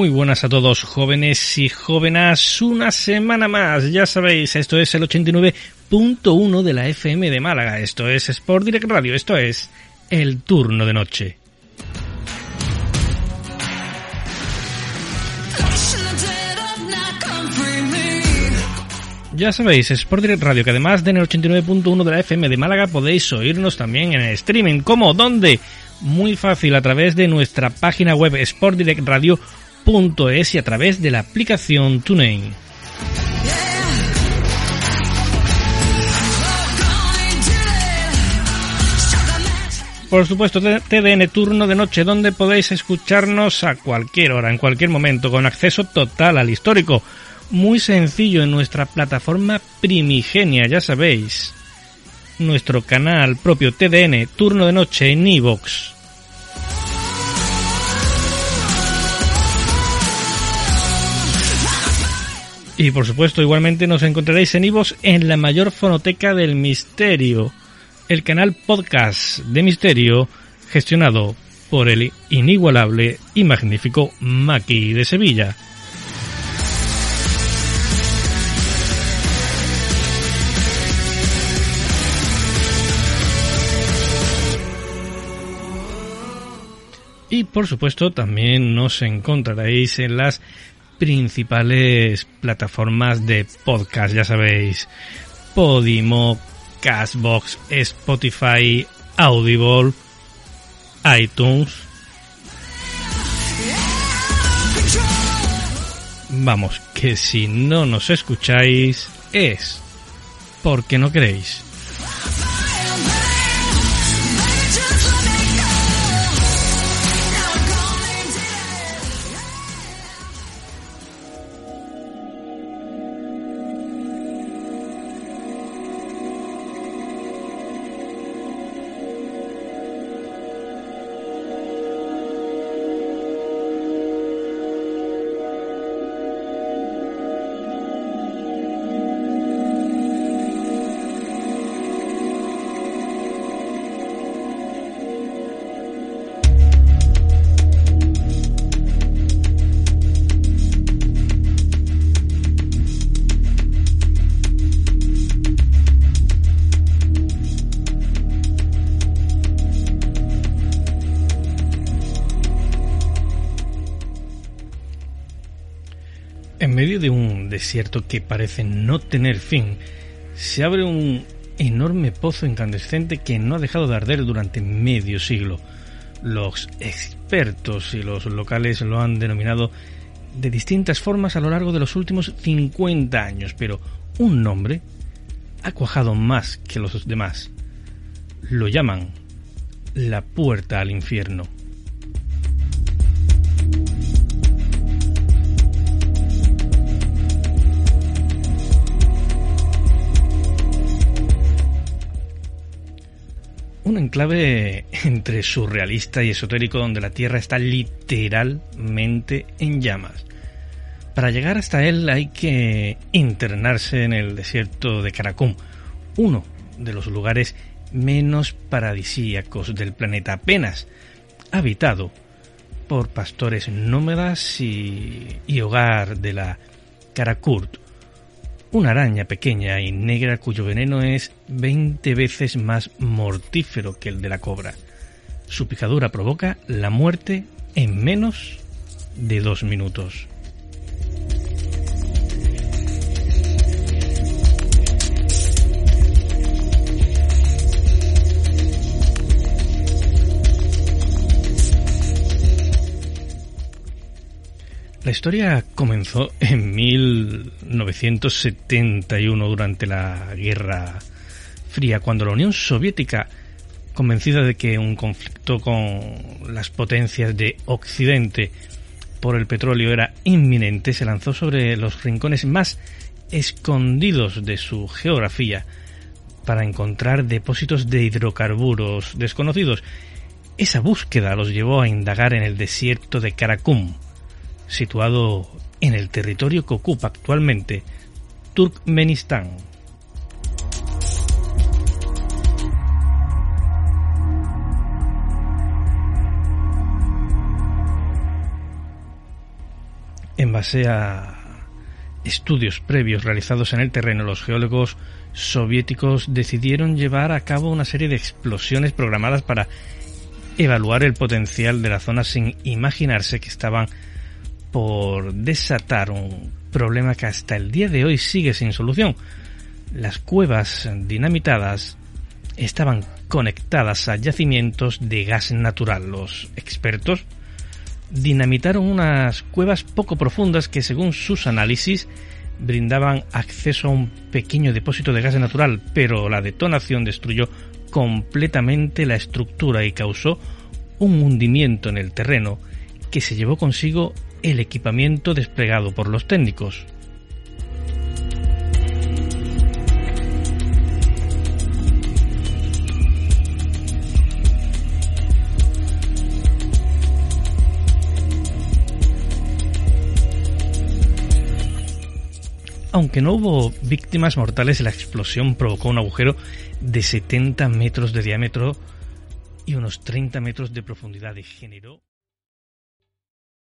Muy buenas a todos, jóvenes y jóvenes. Una semana más, ya sabéis, esto es el 89.1 de la FM de Málaga. Esto es Sport Direct Radio. Esto es el turno de noche. Ya sabéis, Sport Direct Radio, que además de en el 89.1 de la FM de Málaga podéis oírnos también en el streaming. ¿Cómo? ¿Dónde? Muy fácil, a través de nuestra página web sportdirectradio.es y a través de la aplicación TuneIn. Por supuesto, TDN Turno de Noche, donde podéis escucharnos a cualquier hora, en cualquier momento, con acceso total al histórico. Muy sencillo en nuestra plataforma primigenia, ya sabéis. Nuestro canal propio TDN Turno de Noche en iVoox. Y por supuesto, igualmente nos encontraréis en iVoox en la mayor fonoteca del misterio el canal podcast de misterio gestionado por el inigualable y magnífico Maki de Sevilla. Y por supuesto también nos encontraréis en las principales plataformas de podcast, ya sabéis, Podimo, Castbox, Spotify, Audible, iTunes. Vamos, que si no nos escucháis es porque no queréis. Medio de un desierto que parece no tener fin, se abre un enorme pozo incandescente que no ha dejado de arder durante medio siglo. Los expertos y los locales lo han denominado de distintas formas a lo largo de los últimos 50 años, pero un nombre ha cuajado más que los demás. Lo llaman la puerta al infierno. Un enclave entre surrealista y esotérico donde la Tierra está literalmente en llamas. Para llegar hasta él hay que internarse en el desierto de Karakum, uno de los lugares menos paradisíacos del planeta. Apenas habitado por pastores nómadas y, hogar de la Karakurt, una araña pequeña y negra cuyo veneno es 20 veces más mortífero que el de la cobra. Su picadura provoca la muerte en menos de dos minutos. La historia comenzó en 1971 durante la Guerra Fría, cuando la Unión Soviética, convencida de que un conflicto con las potencias de Occidente por el petróleo era inminente, se lanzó sobre los rincones más escondidos de su geografía para encontrar depósitos de hidrocarburos desconocidos. Esa búsqueda los llevó a indagar en el desierto de Karakum, situado en el territorio que ocupa actualmente Turkmenistán. En base a estudios previos realizados en el terreno, los geólogos soviéticos decidieron llevar a cabo una serie de explosiones programadas para evaluar el potencial de la zona sin imaginarse que estaban por desatar un problema que hasta el día de hoy sigue sin solución. Las cuevas dinamitadas estaban conectadas a yacimientos de gas natural. Los expertos dinamitaron unas cuevas poco profundas que según sus análisis brindaban acceso a un pequeño depósito de gas natural, pero la detonación destruyó completamente la estructura y causó un hundimiento en el terreno que se llevó consigo el equipamiento desplegado por los técnicos. Aunque no hubo víctimas mortales, la explosión provocó un agujero de 70 metros de diámetro y unos 30 metros de profundidad y generó